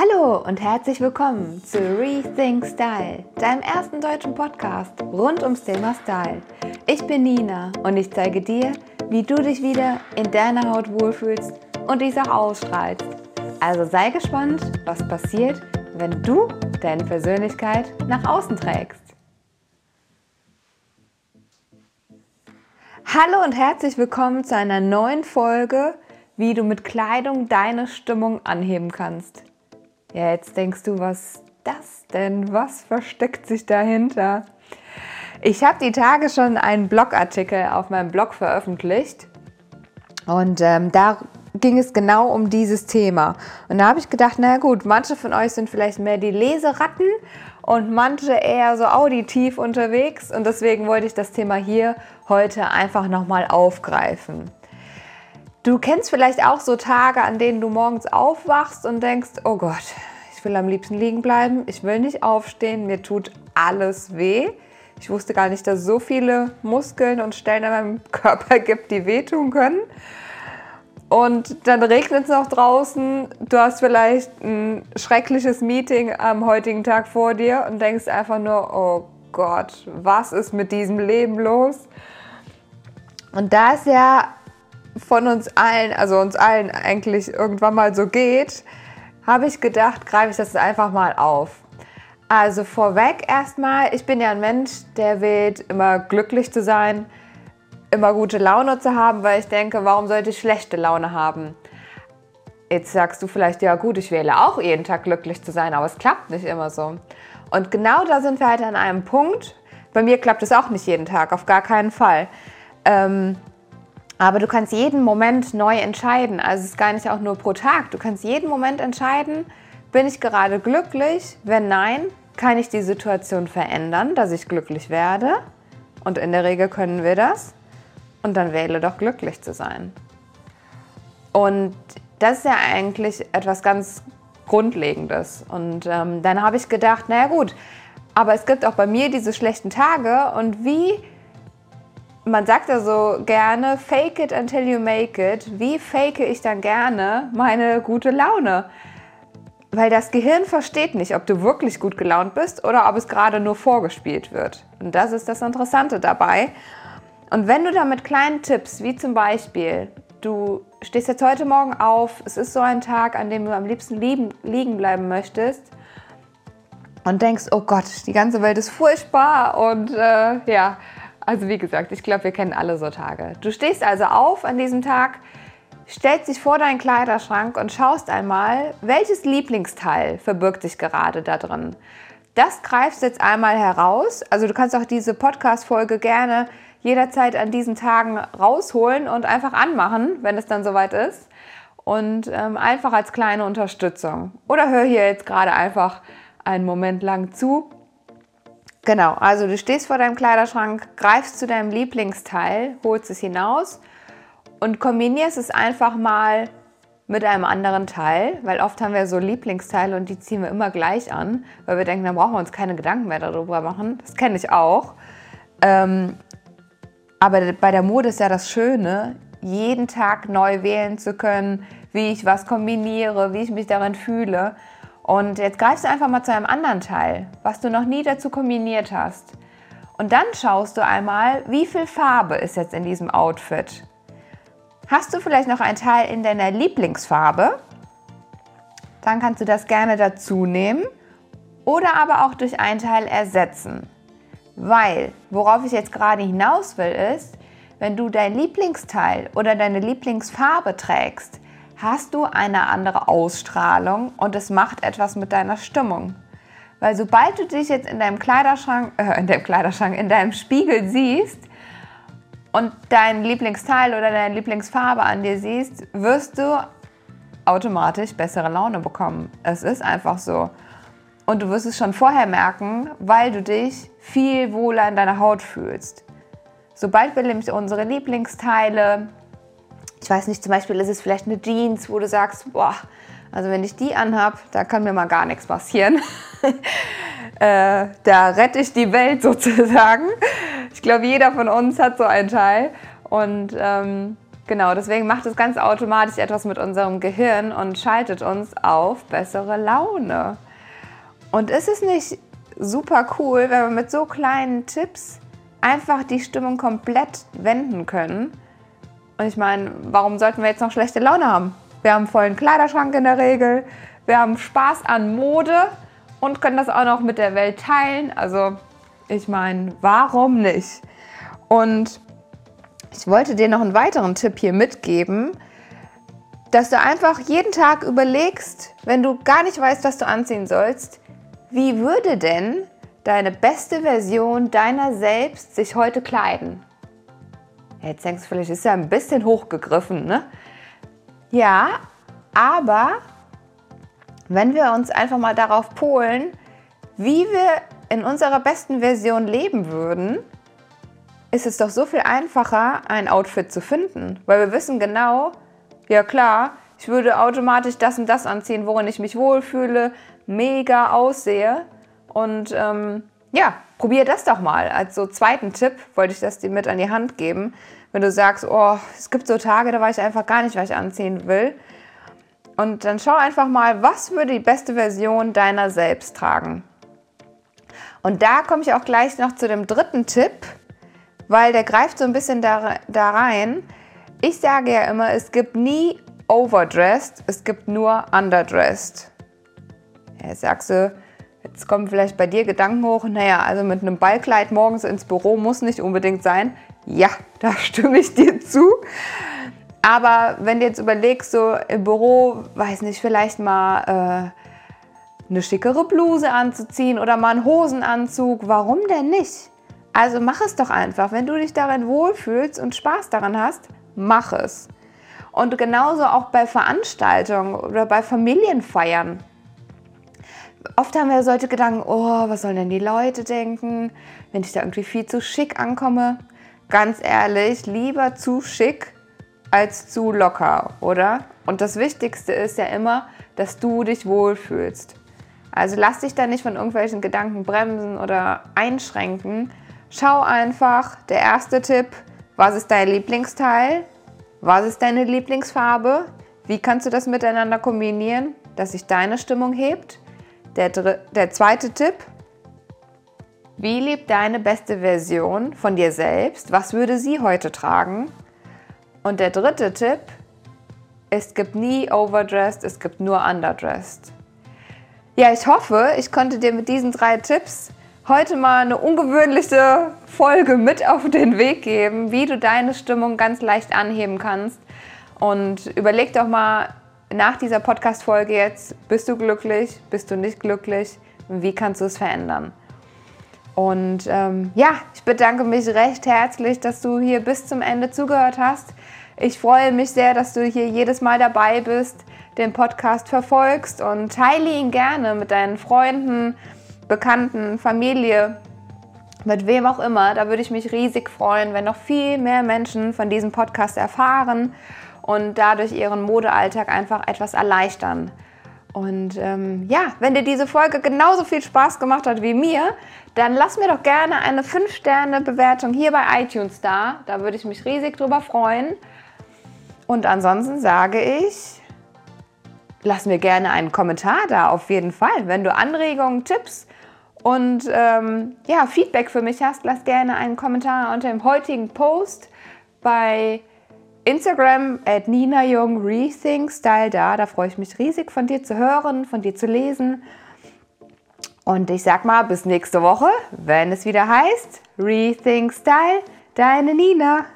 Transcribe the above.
Hallo und herzlich willkommen zu Rethink Style, deinem ersten deutschen Podcast rund ums Thema Style. Ich bin Nina und ich zeige dir, wie du dich wieder in deiner Haut wohlfühlst und dies auch ausstrahlst. Also sei gespannt, was passiert, wenn du deine Persönlichkeit nach außen trägst. Hallo und herzlich willkommen zu einer neuen Folge, wie du mit Kleidung deine Stimmung anheben kannst. Ja, jetzt denkst du, was das denn? Was versteckt sich dahinter? Ich habe die Tage schon einen Blogartikel auf meinem Blog veröffentlicht und ähm, da ging es genau um dieses Thema. Und da habe ich gedacht, na gut, manche von euch sind vielleicht mehr die Leseratten und manche eher so auditiv unterwegs und deswegen wollte ich das Thema hier heute einfach nochmal aufgreifen. Du kennst vielleicht auch so Tage, an denen du morgens aufwachst und denkst, oh Gott, ich will am liebsten liegen bleiben, ich will nicht aufstehen, mir tut alles weh. Ich wusste gar nicht, dass es so viele Muskeln und Stellen in meinem Körper gibt, die wehtun können. Und dann regnet es noch draußen, du hast vielleicht ein schreckliches Meeting am heutigen Tag vor dir und denkst einfach nur, oh Gott, was ist mit diesem Leben los? Und da es ja von uns allen, also uns allen eigentlich irgendwann mal so geht, habe ich gedacht, greife ich das einfach mal auf. Also vorweg erstmal, ich bin ja ein Mensch, der will immer glücklich zu sein, immer gute Laune zu haben, weil ich denke, warum sollte ich schlechte Laune haben? Jetzt sagst du vielleicht, ja gut, ich wähle auch jeden Tag glücklich zu sein, aber es klappt nicht immer so. Und genau da sind wir halt an einem Punkt. Bei mir klappt es auch nicht jeden Tag, auf gar keinen Fall. Ähm, aber du kannst jeden Moment neu entscheiden. Also es ist gar nicht auch nur pro Tag. Du kannst jeden Moment entscheiden, bin ich gerade glücklich? Wenn nein, kann ich die Situation verändern, dass ich glücklich werde. Und in der Regel können wir das. Und dann wähle doch glücklich zu sein. Und das ist ja eigentlich etwas ganz Grundlegendes. Und ähm, dann habe ich gedacht, naja gut, aber es gibt auch bei mir diese schlechten Tage. Und wie man sagt ja so gerne, fake it until you make it. Wie fake ich dann gerne meine gute Laune? Weil das Gehirn versteht nicht, ob du wirklich gut gelaunt bist oder ob es gerade nur vorgespielt wird. Und das ist das Interessante dabei. Und wenn du da mit kleinen Tipps, wie zum Beispiel, du stehst jetzt heute Morgen auf, es ist so ein Tag, an dem du am liebsten lieben, liegen bleiben möchtest und denkst, oh Gott, die ganze Welt ist furchtbar und äh, ja, also wie gesagt, ich glaube, wir kennen alle so Tage. Du stehst also auf an diesem Tag, stellst dich vor deinen Kleiderschrank und schaust einmal, welches Lieblingsteil verbirgt sich gerade da drin. Das greifst jetzt einmal heraus. Also du kannst auch diese Podcast-Folge gerne jederzeit an diesen Tagen rausholen und einfach anmachen, wenn es dann soweit ist. Und ähm, einfach als kleine Unterstützung. Oder hör hier jetzt gerade einfach einen Moment lang zu Genau, also du stehst vor deinem Kleiderschrank, greifst zu deinem Lieblingsteil, holst es hinaus und kombinierst es einfach mal mit einem anderen Teil, weil oft haben wir so Lieblingsteile und die ziehen wir immer gleich an, weil wir denken, da brauchen wir uns keine Gedanken mehr darüber machen. Das kenne ich auch. Ähm, aber bei der Mode ist ja das Schöne, jeden Tag neu wählen zu können, wie ich was kombiniere, wie ich mich darin fühle. Und jetzt greifst du einfach mal zu einem anderen Teil, was du noch nie dazu kombiniert hast. Und dann schaust du einmal, wie viel Farbe ist jetzt in diesem Outfit. Hast du vielleicht noch ein Teil in deiner Lieblingsfarbe? Dann kannst du das gerne dazu nehmen oder aber auch durch ein Teil ersetzen. Weil, worauf ich jetzt gerade hinaus will, ist, wenn du dein Lieblingsteil oder deine Lieblingsfarbe trägst, hast du eine andere Ausstrahlung und es macht etwas mit deiner Stimmung. Weil sobald du dich jetzt in deinem Kleiderschrank, äh, in deinem Kleiderschrank, in deinem Spiegel siehst und dein Lieblingsteil oder deine Lieblingsfarbe an dir siehst, wirst du automatisch bessere Laune bekommen. Es ist einfach so. Und du wirst es schon vorher merken, weil du dich viel wohler in deiner Haut fühlst. Sobald wir nämlich unsere Lieblingsteile ich weiß nicht, zum Beispiel ist es vielleicht eine Jeans, wo du sagst, boah, also wenn ich die anhab, da kann mir mal gar nichts passieren. äh, da rette ich die Welt sozusagen. Ich glaube, jeder von uns hat so einen Teil. Und ähm, Genau, deswegen macht es ganz automatisch etwas mit unserem Gehirn und schaltet uns auf bessere Laune. Und ist es nicht super cool, wenn wir mit so kleinen Tipps einfach die Stimmung komplett wenden können? Und ich meine, warum sollten wir jetzt noch schlechte Laune haben? Wir haben vollen Kleiderschrank in der Regel, wir haben Spaß an Mode und können das auch noch mit der Welt teilen. Also ich meine, warum nicht? Und ich wollte dir noch einen weiteren Tipp hier mitgeben, dass du einfach jeden Tag überlegst, wenn du gar nicht weißt, was du anziehen sollst, wie würde denn deine beste Version deiner selbst sich heute kleiden? Jetzt denkst du vielleicht, ist ja ein bisschen hochgegriffen, ne? Ja, aber wenn wir uns einfach mal darauf polen, wie wir in unserer besten Version leben würden, ist es doch so viel einfacher, ein Outfit zu finden. Weil wir wissen genau, ja klar, ich würde automatisch das und das anziehen, worin ich mich wohlfühle, mega aussehe. Und ähm, ja, probier das doch mal. Als so zweiten Tipp wollte ich das dir mit an die Hand geben. Wenn du sagst, oh, es gibt so Tage, da weiß ich einfach gar nicht, was ich anziehen will. Und dann schau einfach mal, was würde die beste Version deiner selbst tragen. Und da komme ich auch gleich noch zu dem dritten Tipp, weil der greift so ein bisschen da, da rein. Ich sage ja immer, es gibt nie overdressed, es gibt nur underdressed. jetzt sagst du, jetzt kommen vielleicht bei dir Gedanken hoch, naja, also mit einem Ballkleid morgens ins Büro muss nicht unbedingt sein. Ja, da stimme ich dir zu. Aber wenn du jetzt überlegst, so im Büro, weiß nicht, vielleicht mal äh, eine schickere Bluse anzuziehen oder mal einen Hosenanzug, warum denn nicht? Also mach es doch einfach. Wenn du dich darin wohlfühlst und Spaß daran hast, mach es. Und genauso auch bei Veranstaltungen oder bei Familienfeiern. Oft haben wir solche Gedanken, oh, was sollen denn die Leute denken, wenn ich da irgendwie viel zu schick ankomme. Ganz ehrlich, lieber zu schick als zu locker, oder? Und das Wichtigste ist ja immer, dass du dich wohlfühlst. Also lass dich da nicht von irgendwelchen Gedanken bremsen oder einschränken, Schau einfach, der erste Tipp, was ist dein Lieblingsteil? Was ist deine Lieblingsfarbe? Wie kannst du das miteinander kombinieren, dass sich deine Stimmung hebt? Der, der zweite Tipp, wie lebt deine beste Version von dir selbst? Was würde sie heute tragen? Und der dritte Tipp, es gibt nie overdressed, es gibt nur underdressed. Ja, ich hoffe, ich konnte dir mit diesen drei Tipps heute mal eine ungewöhnliche Folge mit auf den Weg geben, wie du deine Stimmung ganz leicht anheben kannst. Und überleg doch mal nach dieser Podcast-Folge jetzt, bist du glücklich, bist du nicht glücklich wie kannst du es verändern? Und ähm, ja, ich bedanke mich recht herzlich, dass du hier bis zum Ende zugehört hast. Ich freue mich sehr, dass du hier jedes Mal dabei bist, den Podcast verfolgst und teile ihn gerne mit deinen Freunden, Bekannten, Familie, mit wem auch immer. Da würde ich mich riesig freuen, wenn noch viel mehr Menschen von diesem Podcast erfahren und dadurch ihren Modealltag einfach etwas erleichtern. Und ähm, ja, wenn dir diese Folge genauso viel Spaß gemacht hat wie mir, dann lass mir doch gerne eine 5-Sterne-Bewertung hier bei iTunes da. Da würde ich mich riesig drüber freuen. Und ansonsten sage ich, lass mir gerne einen Kommentar da, auf jeden Fall. Wenn du Anregungen, Tipps, und ähm, ja, Feedback für mich hast, lass gerne einen Kommentar unter dem heutigen Post bei Instagram at Nina Jung Rethink Style da. Da freue ich mich riesig von dir zu hören, von dir zu lesen. Und ich sag mal, bis nächste Woche, wenn es wieder heißt Rethink Style, deine Nina.